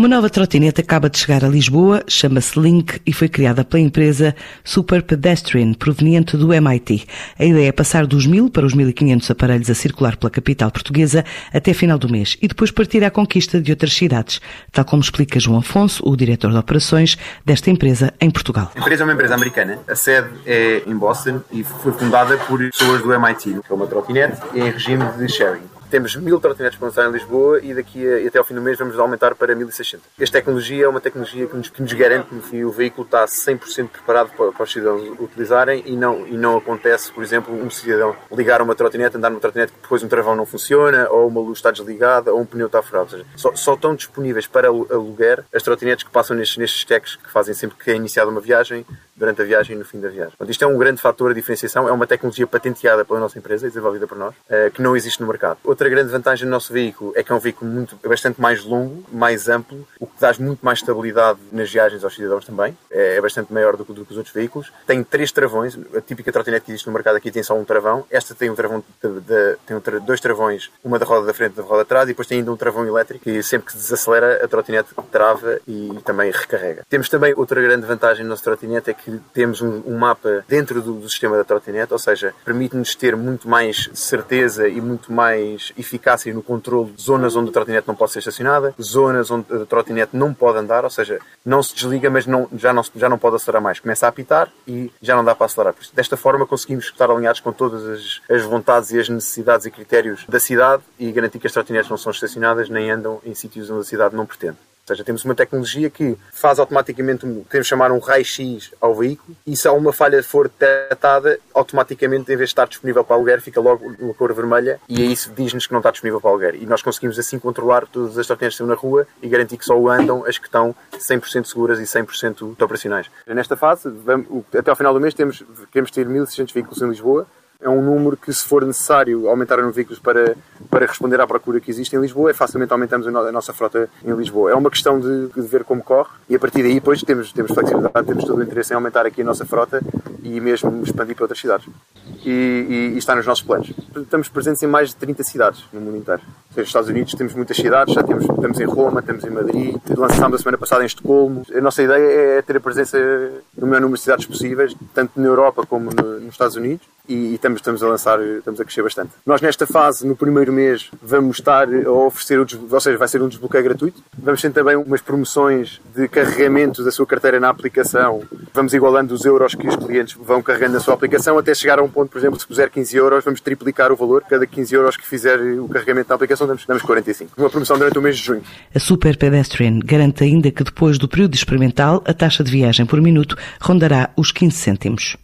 Uma nova trotinete acaba de chegar a Lisboa, chama-se Link e foi criada pela empresa Super Pedestrian, proveniente do MIT. A ideia é passar dos 1000 para os 1500 aparelhos a circular pela capital portuguesa até final do mês e depois partir à conquista de outras cidades, tal como explica João Afonso, o diretor de operações desta empresa em Portugal. A empresa é uma empresa americana, a sede é em Boston e foi fundada por pessoas do MIT, é uma trotinete em regime de sharing. Temos mil trotinetes para lançar em Lisboa e daqui a, até ao fim do mês vamos aumentar para 1600. Esta tecnologia é uma tecnologia que nos, que nos garante que o veículo está 100% preparado para, para, os cidadãos utilizarem e não, e não acontece, por exemplo, um cidadão ligar uma trotinete, andar numa trotinete que depois um travão não funciona, ou uma luz está desligada, ou um pneu está furado. Ou seja, só, só estão disponíveis para aluguer as trotinetes que passam nestes, nestes techs que fazem sempre que é iniciada uma viagem, durante a viagem e no fim da viagem. Portanto, isto é um grande fator de diferenciação, é uma tecnologia patenteada pela nossa empresa e desenvolvida por nós, eh, que não existe no mercado. Outra grande vantagem do nosso veículo é que é um veículo muito, é bastante mais longo, mais amplo, o que dá muito mais estabilidade nas viagens aos cidadãos também, é, é bastante maior do que, do que os outros veículos. Tem três travões, a típica trotinete que existe no mercado aqui tem só um travão, esta tem um travão de, de, tem um tra, dois travões, uma da roda da frente e da roda de trás, e depois tem ainda um travão elétrico que sempre que se desacelera a trotinete trava e também recarrega. Temos também outra grande vantagem no nosso trotinete é que temos um, um mapa dentro do, do, sistema da trotinete, ou seja, permite-nos ter muito mais certeza e muito mais eficácia no controle de zonas onde a trotinete não pode ser estacionada, zonas onde a trotinete não pode andar, ou seja, não se desliga, mas não, já, não, já não pode acelerar mais. Começa a apitar e já não dá para acelerar. Desta forma conseguimos estar alinhados com todas as, as vontades e as necessidades e critérios da cidade e garantir que as trotinetes não são estacionadas nem andam em sítios onde a cidade não pretende. Seja, temos uma tecnologia que faz automaticamente, podemos chamar um raio-x ao veículo e se uma falha for detectada, automaticamente, em vez de estar disponível para aluguer, fica logo uma cor vermelha e é isso diz-nos que não está disponível para aluguer. E nós conseguimos assim controlar todas as trotinetes que estão na rua e garantir que só andam as que estão 100% seguras e 100% operacionais. Nesta fase, até ao final do mês, temos, queremos ter 1.600 veículos em Lisboa é um número que, se for necessário aumentar os veículos para, para responder à procura que existe em Lisboa, é facilmente aumentamos a nossa frota em Lisboa. É uma questão de, de ver como corre e a partir daí depois temos, temos flexibilidade, temos todo o interesse em aumentar aqui a nossa frota e mesmo expandir para outras cidades. E, e, e está nos nossos planos. Estamos presentes em mais de 30 cidades no mundo inteiro. Nos Estados Unidos temos muitas cidades, já temos, estamos em Roma, estamos em Madrid, lançámos a semana passada em Estocolmo. A nossa ideia é ter a presença no maior número de cidades possíveis, tanto na Europa como no, nos Estados Unidos e, estamos, estamos a lançar, estamos a crescer bastante. Nós nesta fase, no primeiro mês, vamos estar a oferecer, o, ou seja, vai ser um desbloqueio gratuito. Vamos ter também umas promoções de carregamento da sua carteira na aplicação. Vamos igualando os euros que os clientes vão carregando na sua aplicação até chegar a um ponto, por exemplo, se puser 15 euros, vamos triplicar o valor. Cada 15 euros que fizer o carregamento na aplicação, damos, damos 45. Uma promoção durante o mês de junho. A Super Pedestrian garante ainda que depois do período experimental, a taxa de viagem por minuto rondará os 15 cêntimos.